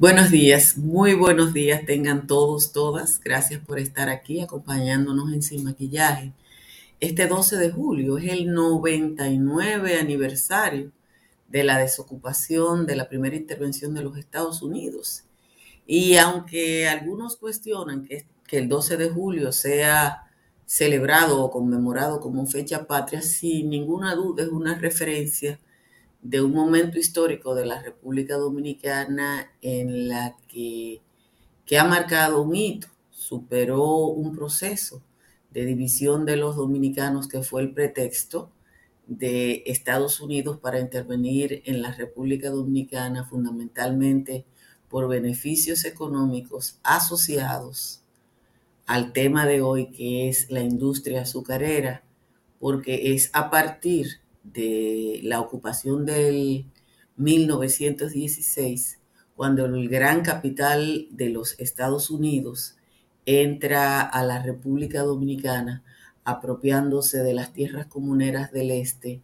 Buenos días, muy buenos días tengan todos, todas. Gracias por estar aquí acompañándonos en Sin Maquillaje. Este 12 de julio es el 99 aniversario de la desocupación de la primera intervención de los Estados Unidos. Y aunque algunos cuestionan que, el 12 de julio sea celebrado o conmemorado como fecha patria, sin ninguna duda es una referencia de un momento histórico de la República Dominicana en la que, que ha marcado un hito, superó un proceso de división de los dominicanos que fue el pretexto de Estados Unidos para intervenir en la República Dominicana fundamentalmente por beneficios económicos asociados al tema de hoy que es la industria azucarera, porque es a partir de la ocupación del 1916, cuando el gran capital de los Estados Unidos entra a la República Dominicana apropiándose de las tierras comuneras del este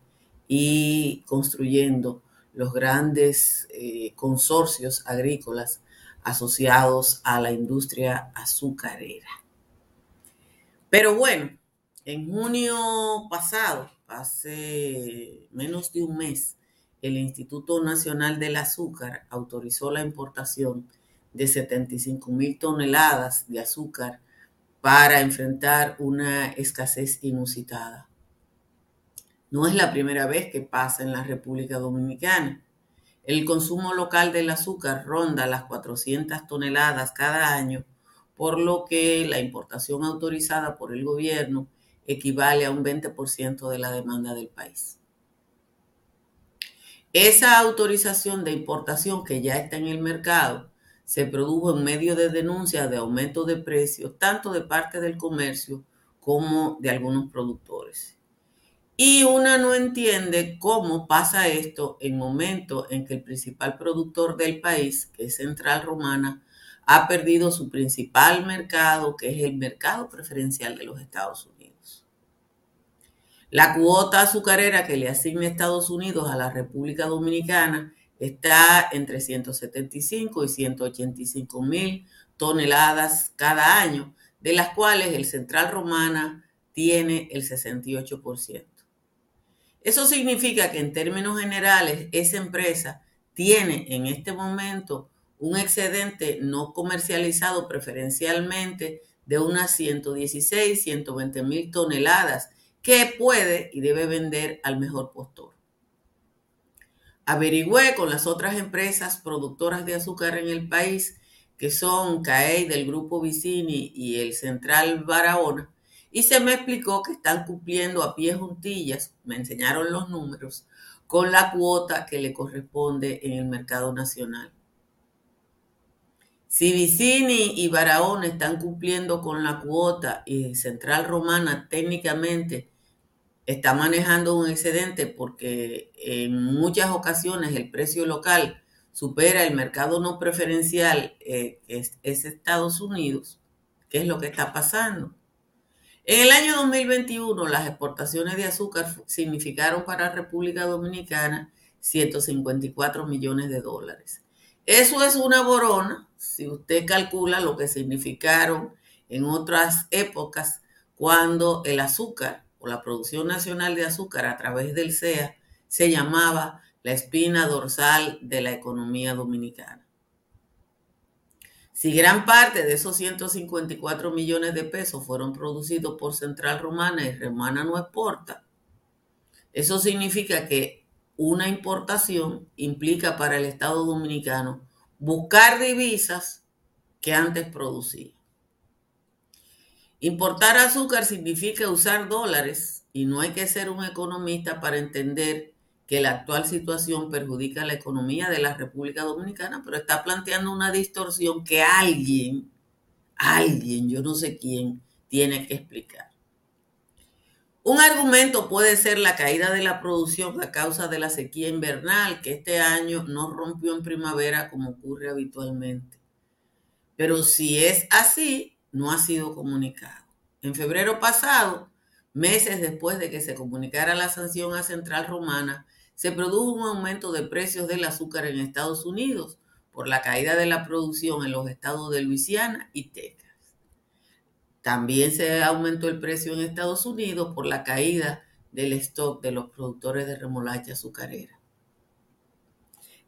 y construyendo los grandes eh, consorcios agrícolas asociados a la industria azucarera. Pero bueno, en junio pasado, hace menos de un mes, el Instituto Nacional del Azúcar autorizó la importación de 75 mil toneladas de azúcar para enfrentar una escasez inusitada. No es la primera vez que pasa en la República Dominicana. El consumo local del azúcar ronda las 400 toneladas cada año, por lo que la importación autorizada por el gobierno equivale a un 20% de la demanda del país. Esa autorización de importación que ya está en el mercado se produjo en medio de denuncias de aumento de precios, tanto de parte del comercio como de algunos productores. Y una no entiende cómo pasa esto en momentos en que el principal productor del país, que es Central Romana, ha perdido su principal mercado, que es el mercado preferencial de los Estados Unidos. La cuota azucarera que le asigna Estados Unidos a la República Dominicana está entre 175 y 185 mil toneladas cada año, de las cuales el Central Romana tiene el 68%. Eso significa que en términos generales esa empresa tiene en este momento un excedente no comercializado preferencialmente de unas 116, 120 mil toneladas que puede y debe vender al mejor postor. Averigüé con las otras empresas productoras de azúcar en el país, que son CAEI del grupo Vicini y el Central Barahona, y se me explicó que están cumpliendo a pie juntillas, me enseñaron los números, con la cuota que le corresponde en el mercado nacional. Si Vicini y Barahona están cumpliendo con la cuota y Central Romana técnicamente está manejando un excedente porque en muchas ocasiones el precio local supera el mercado no preferencial, eh, es, es, Estados Unidos, ¿qué es lo que está pasando? En el año 2021, las exportaciones de azúcar significaron para República Dominicana 154 millones de dólares. Eso es una borona, si usted calcula lo que significaron en otras épocas cuando el azúcar o la producción nacional de azúcar a través del CEA se llamaba la espina dorsal de la economía dominicana. Si gran parte de esos 154 millones de pesos fueron producidos por Central Romana y Romana no exporta, eso significa que una importación implica para el Estado dominicano buscar divisas que antes producía. Importar azúcar significa usar dólares y no hay que ser un economista para entender que la actual situación perjudica la economía de la República Dominicana, pero está planteando una distorsión que alguien, alguien, yo no sé quién, tiene que explicar. Un argumento puede ser la caída de la producción a causa de la sequía invernal, que este año no rompió en primavera como ocurre habitualmente. Pero si es así, no ha sido comunicado. En febrero pasado, meses después de que se comunicara la sanción a Central Romana, se produjo un aumento de precios del azúcar en Estados Unidos por la caída de la producción en los estados de Luisiana y Texas. También se aumentó el precio en Estados Unidos por la caída del stock de los productores de remolacha azucarera.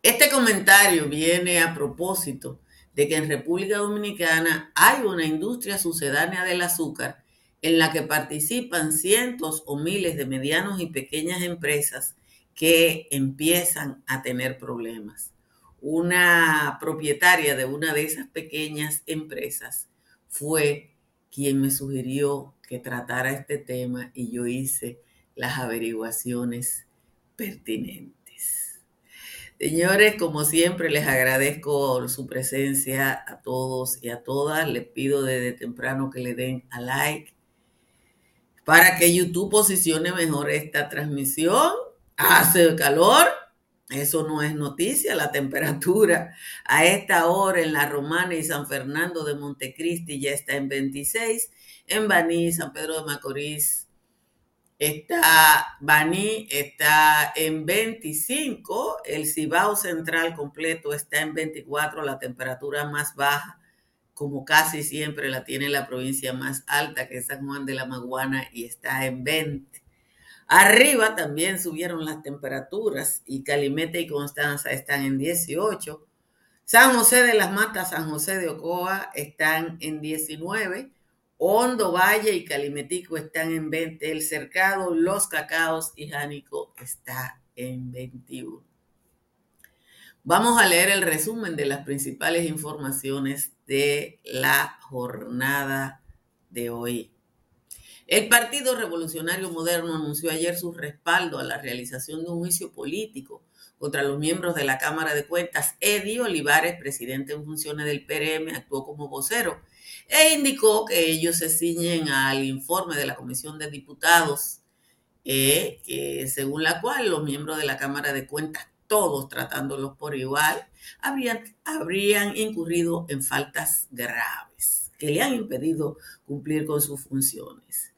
Este comentario viene a propósito de que en República Dominicana hay una industria sucedánea del azúcar en la que participan cientos o miles de medianos y pequeñas empresas que empiezan a tener problemas. Una propietaria de una de esas pequeñas empresas fue quien me sugirió que tratara este tema y yo hice las averiguaciones pertinentes. Señores, como siempre, les agradezco su presencia a todos y a todas. Les pido desde temprano que le den a like para que YouTube posicione mejor esta transmisión. Hace calor, eso no es noticia, la temperatura a esta hora en La Romana y San Fernando de Montecristi ya está en 26, en Baní, San Pedro de Macorís está Baní está en 25, el Cibao Central completo está en 24, la temperatura más baja, como casi siempre la tiene la provincia más alta, que es San Juan de la Maguana, y está en 20. Arriba también subieron las temperaturas y Calimete y Constanza están en 18. San José de las Matas, San José de Ocoa están en 19. Hondo Valle y Calimetico están en 20. El Cercado, Los Cacaos y Jánico está en 21. Vamos a leer el resumen de las principales informaciones de la jornada de hoy. El Partido Revolucionario Moderno anunció ayer su respaldo a la realización de un juicio político contra los miembros de la Cámara de Cuentas. Eddie Olivares, presidente en funciones del PRM, actuó como vocero e indicó que ellos se ciñen al informe de la Comisión de Diputados, eh, que, según la cual los miembros de la Cámara de Cuentas, todos tratándolos por igual, habrían, habrían incurrido en faltas graves que le han impedido cumplir con sus funciones.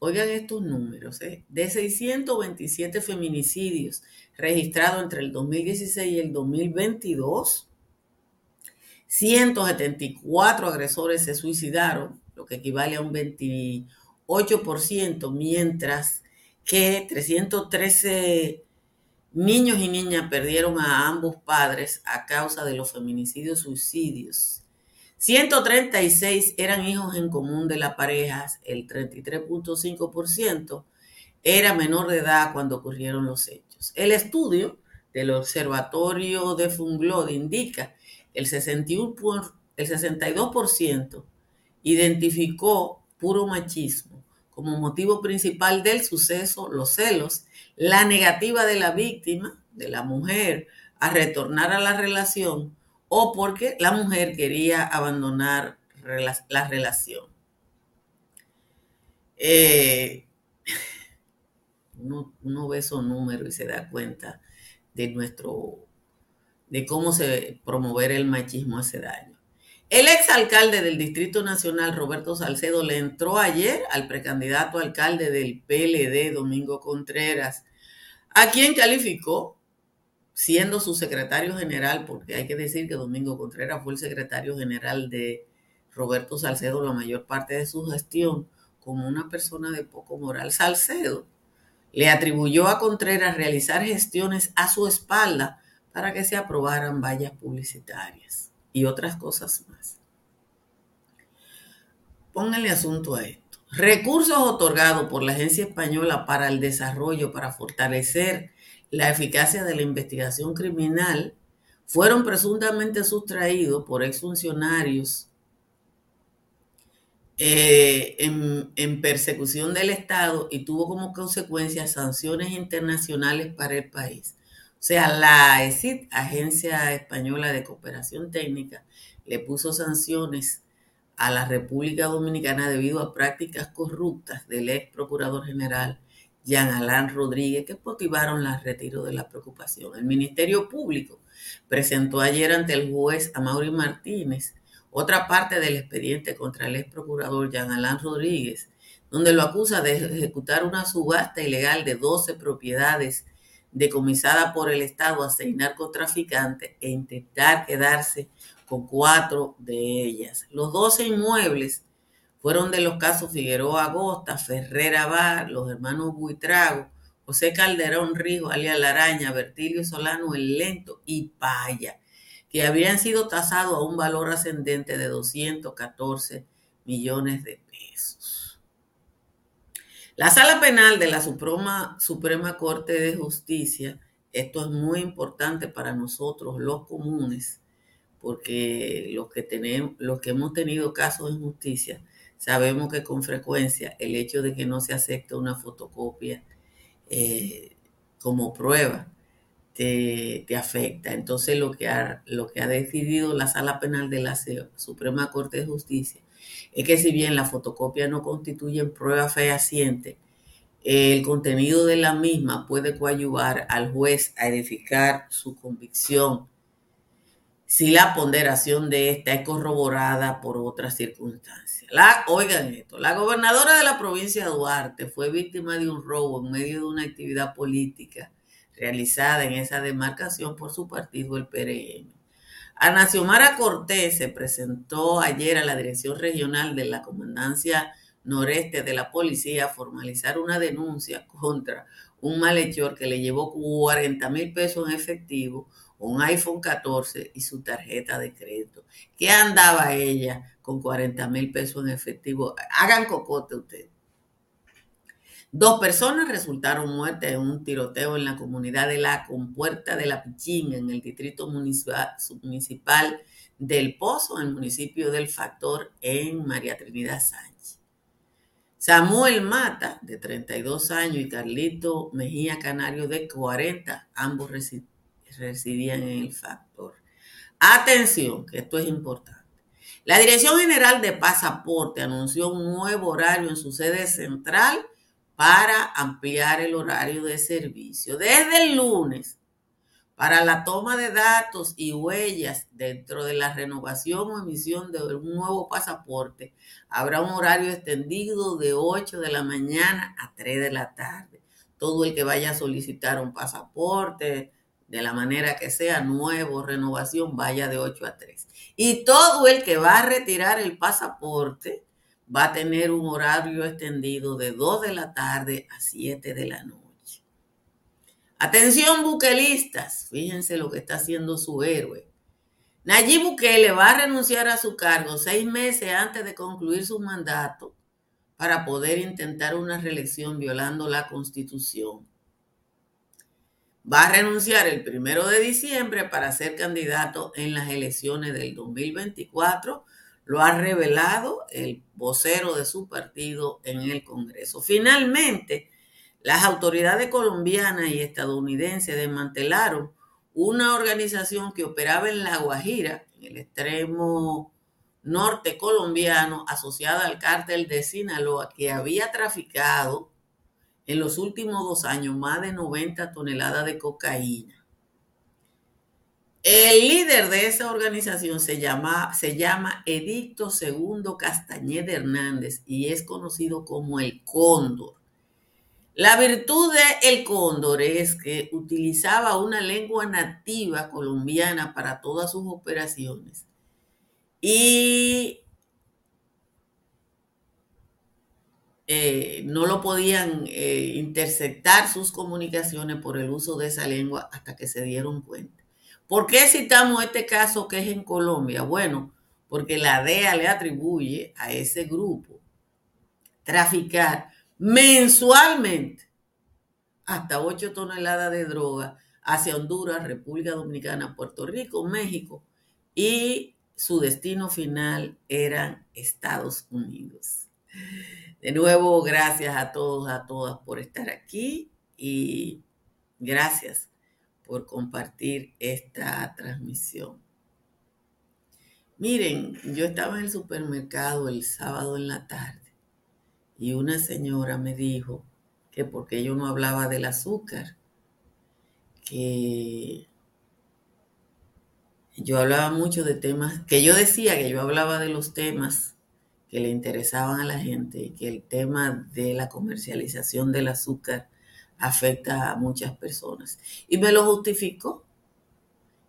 Oigan estos números, ¿eh? de 627 feminicidios registrados entre el 2016 y el 2022, 174 agresores se suicidaron, lo que equivale a un 28%, mientras que 313 niños y niñas perdieron a ambos padres a causa de los feminicidios suicidios 136 eran hijos en común de las parejas, el 33.5% era menor de edad cuando ocurrieron los hechos. El estudio del Observatorio de Funglod indica que el, 61 el 62% identificó puro machismo como motivo principal del suceso, los celos, la negativa de la víctima, de la mujer, a retornar a la relación o porque la mujer quería abandonar la relación. Eh, uno, ve esos números y se da cuenta de nuestro, de cómo se promover el machismo hace daño. El exalcalde del Distrito Nacional, Roberto Salcedo, le entró ayer al precandidato alcalde del PLD, Domingo Contreras, a quien calificó siendo su secretario general, porque hay que decir que Domingo Contreras fue el secretario general de Roberto Salcedo la mayor parte de su gestión, como una persona de poco moral. Salcedo le atribuyó a Contreras realizar gestiones a su espalda para que se aprobaran vallas publicitarias y otras cosas más. Pónganle asunto a esto. Recursos otorgados por la Agencia Española para el Desarrollo para fortalecer la eficacia de la investigación criminal fueron presuntamente sustraídos por exfuncionarios eh, en, persecución del Estado y tuvo como consecuencia sanciones internacionales para el país. O sea, la ESIT, Agencia Española de Cooperación Técnica, le puso sanciones a la República Dominicana debido a prácticas corruptas del ex Procurador General Jean Alain Rodríguez, que motivaron el retiro de la preocupación. El Ministerio Público presentó ayer ante el juez Amaury Martínez otra parte del expediente contra el ex procurador Jean Alain Rodríguez, donde lo acusa de ejecutar una subasta ilegal de 12 propiedades decomisadas por el Estado a seis narcotraficantes e intentar quedarse con cuatro de ellas. Los 12 inmuebles fueron de los casos Figueroa Agosta, Ferrera Bar, los hermanos Buitrago, José Calderón Rijo, alias La Araña, Bertilio Solano El Lento y Paya, que habían sido tasados a un valor ascendente de 214 millones de pesos. La Sala Penal de la Suprema, Corte de Justicia, esto es muy importante para nosotros los comunes, porque los que, tenemos, los que hemos tenido casos de justicia, sabemos que con frecuencia el hecho de que no se acepte una fotocopia eh, como prueba te, afecta. Entonces lo que, ha, decidido la Sala Penal de la Suprema Corte de Justicia es que si bien la fotocopia no constituye prueba fehaciente, el contenido de la misma puede coadyuvar al juez a edificar su convicción si la ponderación de esta es corroborada por otras circunstancias. La, oigan esto, la gobernadora de la provincia de Duarte fue víctima de un robo en medio de una actividad política realizada en esa demarcación por su partido, el PRM. Ana Xiomara Cortés se presentó ayer a la Dirección Regional de la Comandancia Noreste de la Policía a formalizar una denuncia contra un malhechor que le llevó 40 mil pesos en efectivo un iPhone 14 y su tarjeta de crédito. ¿Qué andaba ella con 40 mil pesos en efectivo? Hagan cocote ustedes. Dos personas resultaron muertas en un tiroteo en la comunidad de la Compuerta de la Pichinga, en el distrito municipal, del Pozo, en el municipio del Factor, en María Trinidad Sánchez. Samuel Mata, de 32 años, y Carlito Mejía Canario, de 40, ambos residían en el factor. Atención, que esto es importante. La Dirección General de Pasaporte anunció un nuevo horario en su sede central para ampliar el horario de servicio. Desde el lunes, para la toma de datos y huellas dentro de la renovación o emisión de un nuevo pasaporte, habrá un horario extendido de 8 de la mañana a 3 de la tarde. Todo el que vaya a solicitar un pasaporte, de la manera que sea, nuevo, renovación, vaya de 8 a 3. Y todo el que va a retirar el pasaporte va a tener un horario extendido de 2 de la tarde a 7 de la noche. Atención buquelistas, fíjense lo que está haciendo su héroe. Nayib Bukele va a renunciar a su cargo seis meses antes de concluir su mandato para poder intentar una reelección violando la constitución va a renunciar el primero de diciembre para ser candidato en las elecciones del 2024. Lo ha revelado el vocero de su partido en el Congreso. Finalmente, las autoridades colombianas y estadounidenses desmantelaron una organización que operaba en La Guajira, en el extremo norte colombiano, asociada al cártel de Sinaloa, que había traficado en los últimos dos años más de 90 toneladas de cocaína. El líder de esa organización se llama, se llama Edicto Segundo Castañeda Hernández y es conocido como el Cóndor. La virtud de el Cóndor es que utilizaba una lengua nativa colombiana para todas sus operaciones y Eh, no lo podían eh, interceptar sus comunicaciones por el uso de esa lengua hasta que se dieron cuenta. ¿Por qué citamos este caso que es en Colombia? Bueno, porque la DEA le atribuye a ese grupo traficar mensualmente hasta 8 toneladas de droga hacia Honduras, República Dominicana, Puerto Rico, México y su destino final eran Estados Unidos. De nuevo, gracias a todos, a todas por estar aquí y gracias por compartir esta transmisión. Miren, yo estaba en el supermercado el sábado en la tarde y una señora me dijo que porque yo no hablaba del azúcar, que yo hablaba mucho de temas, que yo decía que yo hablaba de los temas que le interesaban a la gente y que el tema de la comercialización del azúcar afecta a muchas personas. Y me lo justificó.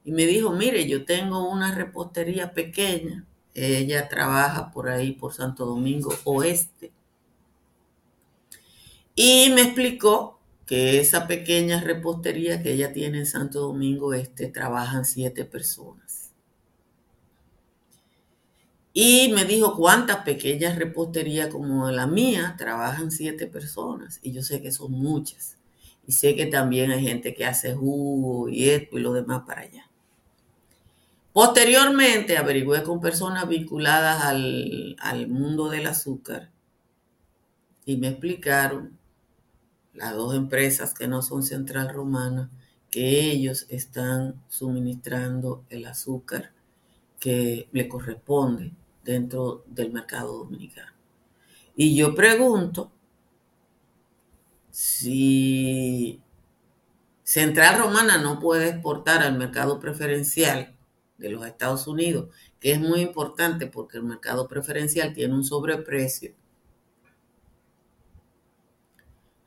Y me dijo, mire, yo tengo una repostería pequeña. Ella trabaja por ahí, por Santo Domingo Oeste. Y me explicó que esa pequeña repostería que ella tiene en Santo Domingo Este trabajan siete personas. Y me dijo cuántas pequeñas reposterías como la mía trabajan siete personas. Y yo sé que son muchas. Y sé que también hay gente que hace jugo y esto y lo demás para allá. Posteriormente averigüé con personas vinculadas al, al mundo del azúcar y me explicaron las dos empresas que no son Central Romana que ellos están suministrando el azúcar que le corresponde dentro del mercado dominicano. Y yo pregunto si Central Romana no puede exportar al mercado preferencial de los Estados Unidos, que es muy importante porque el mercado preferencial tiene un sobreprecio.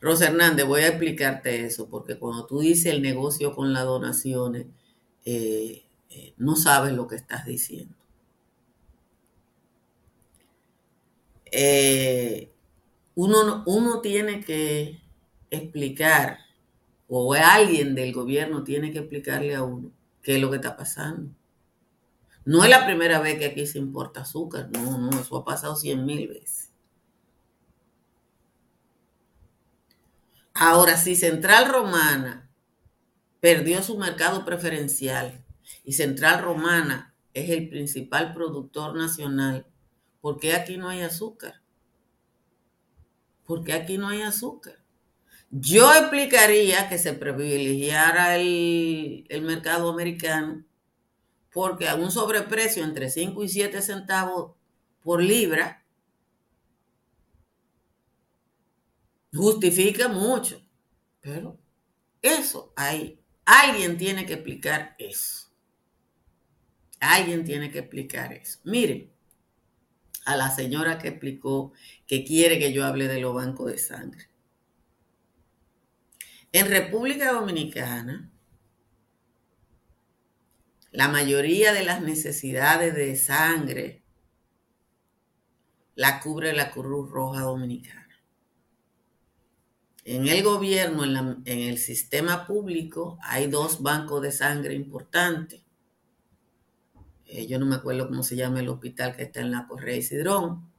Rosa Hernández, voy a explicarte eso, porque cuando tú dices el negocio con las donaciones, eh, eh, no sabes lo que estás diciendo. Eh, uno, uno tiene que explicar, o alguien del gobierno tiene que explicarle a uno qué es lo que está pasando. No es la primera vez que aquí se importa azúcar, no, no, eso ha pasado cien mil veces. Ahora, si Central Romana perdió su mercado preferencial y Central Romana es el principal productor nacional, ¿por qué aquí no hay azúcar? ¿Por qué aquí no hay azúcar? Yo explicaría que se privilegiara el, el mercado americano porque a un sobreprecio entre 5 y 7 centavos por libra justifica mucho. Pero eso hay. Alguien tiene que explicar eso. Alguien tiene que explicar eso. Miren, a la señora que explicó que quiere que yo hable de los bancos de sangre. En República Dominicana, la mayoría de las necesidades de sangre la cubre la Cruz Roja Dominicana. En el gobierno, en, el sistema público, hay dos bancos de sangre importantes. Eh, yo no me acuerdo cómo se llama el hospital que está en la Correa Isidrón.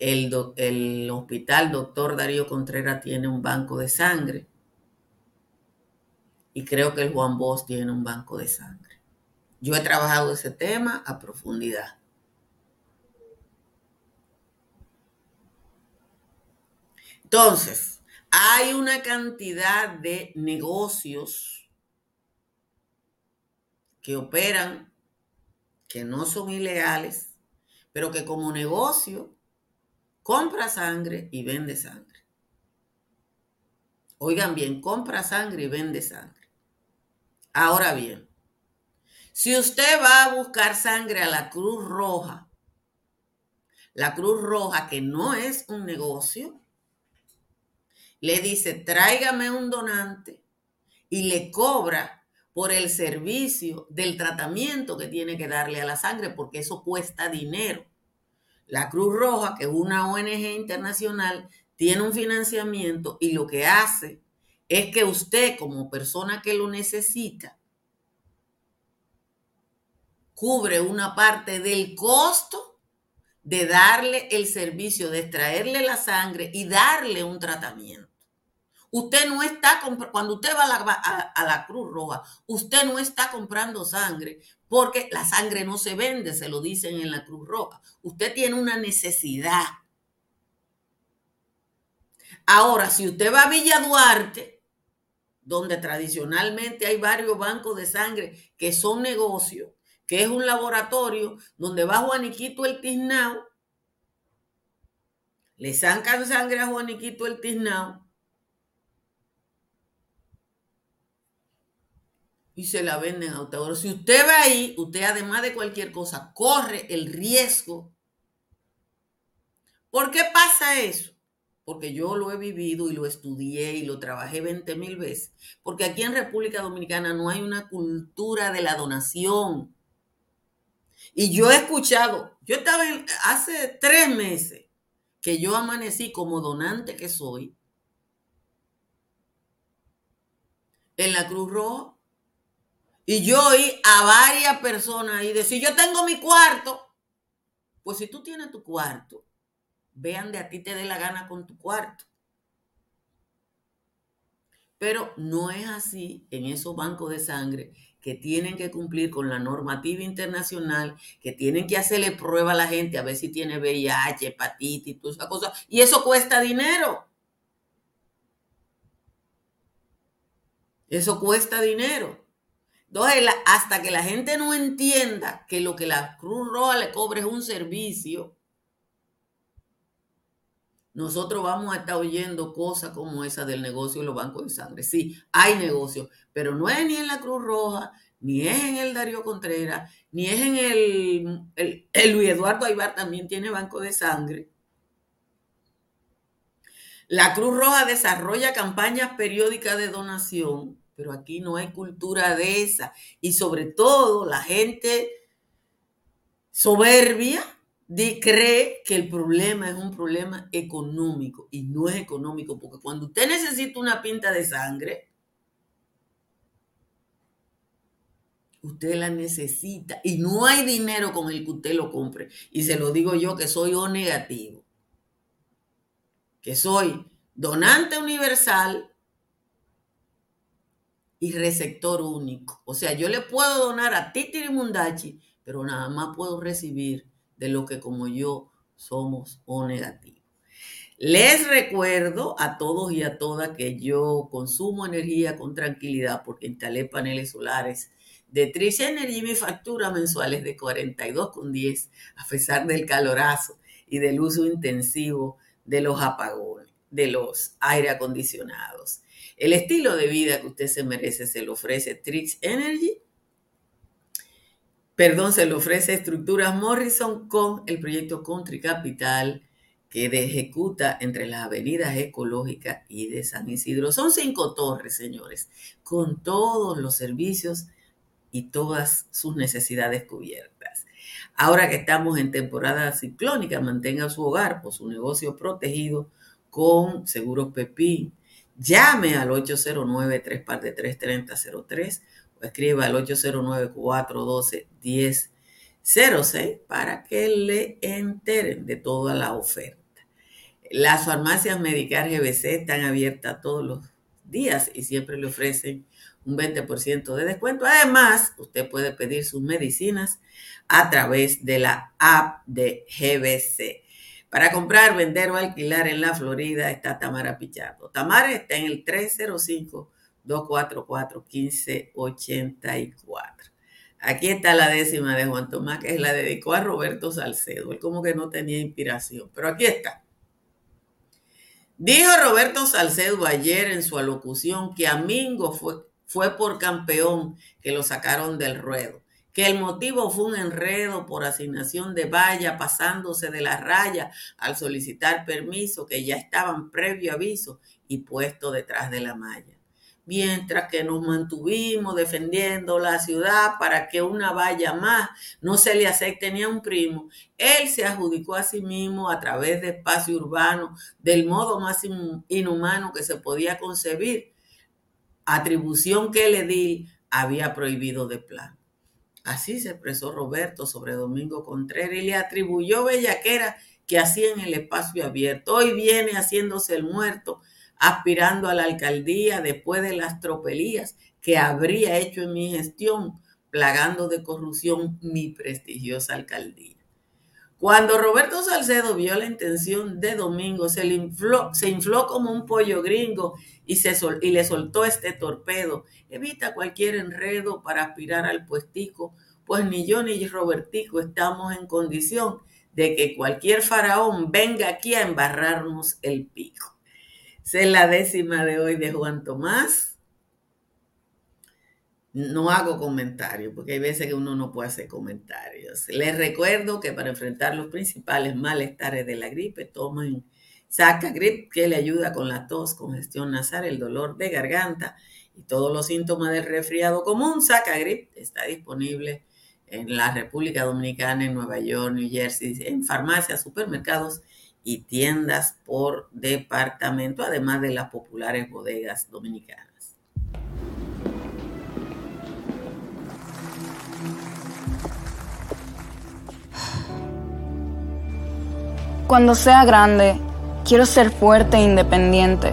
El, el hospital Doctor Darío Contreras tiene un banco de sangre. Y creo que el Juan Bosch tiene un banco de sangre. Yo he trabajado ese tema a profundidad. Entonces, hay una cantidad de negocios que operan, que no son ilegales, pero que como negocio compra sangre y vende sangre. Oigan bien, compra sangre y vende sangre. Ahora bien, si usted va a buscar sangre a la Cruz Roja, la Cruz Roja, que no es un negocio, le dice, tráigame un donante y le cobra por el servicio del tratamiento que tiene que darle a la sangre, porque eso cuesta dinero. La Cruz Roja, que es una ONG internacional, tiene un financiamiento y lo que hace es que usted como persona que lo necesita, cubre una parte del costo de darle el servicio, de extraerle la sangre y darle un tratamiento. Usted no está, cuando usted va a la, Cruz Roja, usted no está comprando sangre porque la sangre no se vende, se lo dicen en la Cruz Roja. Usted tiene una necesidad. Ahora, si usted va a Villa Duarte, donde tradicionalmente hay varios bancos de sangre que son negocios, que es un laboratorio donde va Juaniquito el Tiznao, le sacan sangre a Juaniquito el Tiznao y se la venden a usted. Ahora, si usted va ahí, usted además de cualquier cosa, corre el riesgo ¿Por qué pasa eso? Porque yo lo he vivido y lo estudié y lo trabajé 20 mil veces. Porque aquí en República Dominicana no hay una cultura de la donación. Y yo he escuchado, yo estaba hace tres meses que yo amanecí como donante que soy en la Cruz Roja. Y yo oí a varias personas y decir, yo tengo mi cuarto. Pues si tú tienes tu cuarto, vean de a ti te dé la gana con tu cuarto. Pero no es así en esos bancos de sangre que tienen que cumplir con la normativa internacional, que tienen que hacerle prueba a la gente a ver si tiene VIH, hepatitis, todas esas cosas. Y eso cuesta dinero. Eso cuesta dinero. Entonces, hasta que la gente no entienda que lo que la Cruz Roja le cobre es un servicio, nosotros vamos a estar oyendo cosas como esa del negocio de los bancos de sangre. Sí, hay negocio, pero no es ni en la Cruz Roja, ni es en el Darío Contreras, ni es en el, el, el Luis Eduardo Aybar también tiene banco de sangre. La Cruz Roja desarrolla campañas periódicas de donación, pero aquí no hay cultura de esa. Y sobre todo la gente soberbia cree que el problema es un problema económico y no es económico, porque cuando usted necesita una pinta de sangre, usted la necesita y no hay dinero con el que usted lo compre. Y se lo digo yo que soy O negativo que soy donante universal y receptor único. O sea, yo le puedo donar a Titi Mundachi, pero nada más puedo recibir de lo que como yo somos O negativo. Les recuerdo a todos y a todas que yo consumo energía con tranquilidad porque instalé paneles solares de Trish Energy. Mi factura mensual es de 42,10 a pesar del calorazo y del uso intensivo de los apagones, de los aire acondicionados. El estilo de vida que usted se merece se lo ofrece Trix Energy. Perdón, se lo ofrece Estructuras Morrison con el proyecto Country Capital que ejecuta entre las avenidas ecológicas y de San Isidro. Son cinco torres, señores, con todos los servicios y todas sus necesidades cubiertas. Ahora que estamos en temporada ciclónica, mantenga su hogar o su negocio protegido con Seguros Pepín. Llame al 809 3 o escriba al 809-412-1006 para que le enteren de toda la oferta. Las farmacias Medicar GBC están abiertas todos los días y siempre le ofrecen un 20% de descuento. Además, usted puede pedir sus medicinas a través de la app de GBC. Para comprar, vender o alquilar en la Florida está Tamara Pichardo. Tamara está en el 305-244-1584. Aquí está la décima de Juan Tomás, que es la dedicó a Roberto Salcedo. Él como que no tenía inspiración, pero aquí está. Dijo Roberto Salcedo ayer en su alocución que Amingo fue, fue por campeón que lo sacaron del ruedo que el motivo fue un enredo por asignación de valla, pasándose de la raya al solicitar permiso que ya estaban previo aviso y puesto detrás de la malla. Mientras que nos mantuvimos defendiendo la ciudad para que una valla más no se le acepte ni a un primo, él se adjudicó a sí mismo a través de espacio urbano del modo más inhumano que se podía concebir, atribución que el edil había prohibido de plan. Así se expresó Roberto sobre Domingo Contreras y le atribuyó bellaquera que hacía en el espacio abierto. Hoy viene haciéndose el muerto, aspirando a la alcaldía después de las tropelías que habría hecho en mi gestión, plagando de corrupción mi prestigiosa alcaldía. Cuando Roberto Salcedo vio la intención de Domingo, se, infló como un pollo gringo y, se y le soltó este torpedo. Evita cualquier enredo para aspirar al puestico, pues ni yo ni Robertico estamos en condición de que cualquier faraón venga aquí a embarrarnos el pico. La décima de hoy de Juan Tomás. no hago comentarios, porque hay veces que uno no puede hacer comentarios. Les recuerdo que para enfrentar los principales malestares de la gripe, tomen Saca Grip, que le ayuda con la tos, congestión nasal, el dolor de garganta y todos los síntomas del resfriado común. Saca Grip está disponible en la República Dominicana, en Nueva York, New Jersey, en farmacias, supermercados y tiendas por departamento, además de las populares bodegas dominicanas. Cuando sea grande, quiero ser fuerte e independiente.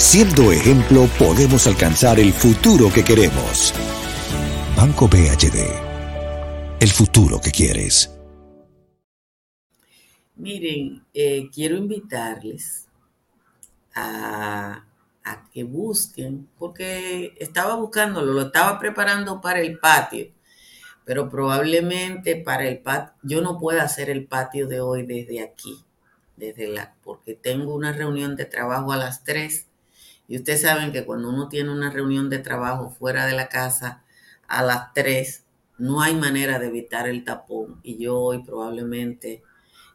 Siendo ejemplo, podemos alcanzar el futuro que queremos. Banco BHD. El futuro que quieres. Miren, eh, quiero invitarles a, que busquen, porque estaba buscándolo, lo estaba preparando para el patio pero probablemente para el patio, yo no pueda hacer el patio de hoy desde aquí, desde la, porque tengo una reunión de trabajo a las 3 y ustedes saben que cuando uno tiene una reunión de trabajo fuera de la casa a las 3, no hay manera de evitar el tapón y yo hoy probablemente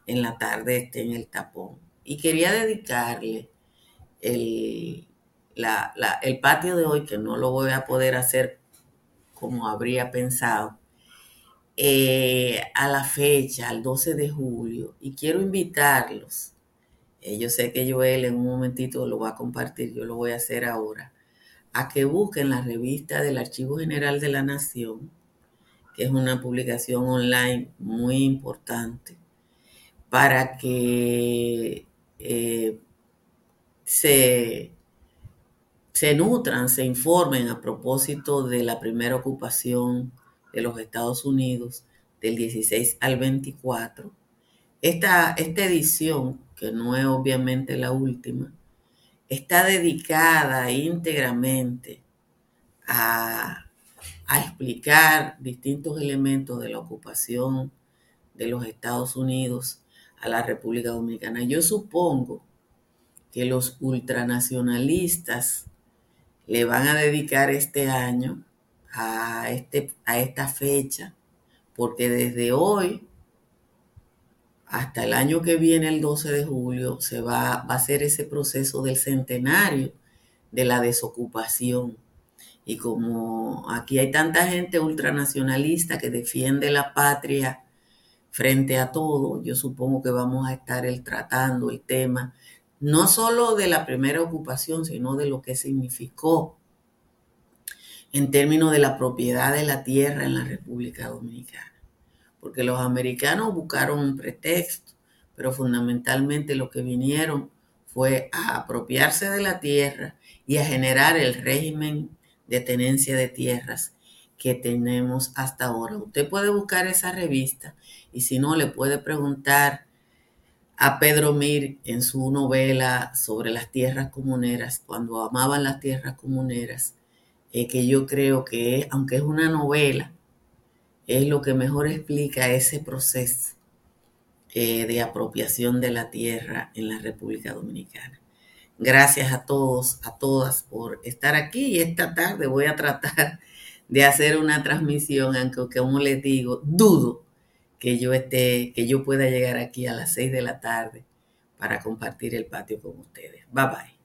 en la tarde esté en el tapón. Y quería dedicarle el, el patio de hoy, que no lo voy a poder hacer como habría pensado, eh, a la fecha, al 12 de julio, y quiero invitarlos. Eh, yo sé que Joel en un momentito lo va a compartir, yo lo voy a hacer ahora, a que busquen la revista del Archivo General de la Nación, que es una publicación online muy importante, para que eh, se, se nutran, se informen a propósito de la primera ocupación de los Estados Unidos del 16 al 24. Esta, esta edición, que no es obviamente la última, está dedicada íntegramente a, explicar distintos elementos de la ocupación de los Estados Unidos a la República Dominicana. Yo supongo que los ultranacionalistas le van a dedicar este año a, este, a esta fecha, porque desde hoy hasta el año que viene, el 12 de julio, se va, a ser ese proceso del centenario de la desocupación. Y como aquí hay tanta gente ultranacionalista que defiende la patria frente a todo, yo supongo que vamos a estar el, tratando el tema no solo de la primera ocupación, sino de lo que significó en términos de la propiedad de la tierra en la República Dominicana. Porque los americanos buscaron un pretexto, pero fundamentalmente lo que vinieron fue a apropiarse de la tierra y a generar el régimen de tenencia de tierras que tenemos hasta ahora. Usted puede buscar esa revista y si no, le puede preguntar a Pedro Mir en su novela sobre las tierras comuneras, cuando amaban las tierras comuneras, eh, que yo creo que, aunque es una novela, es lo que mejor explica ese proceso eh, de apropiación de la tierra en la República Dominicana. Gracias a todos, a todas por estar aquí y esta tarde voy a tratar de hacer una transmisión, aunque como les digo, dudo que yo esté, que yo pueda llegar aquí a las 6 de la tarde para compartir el patio con ustedes. Bye bye.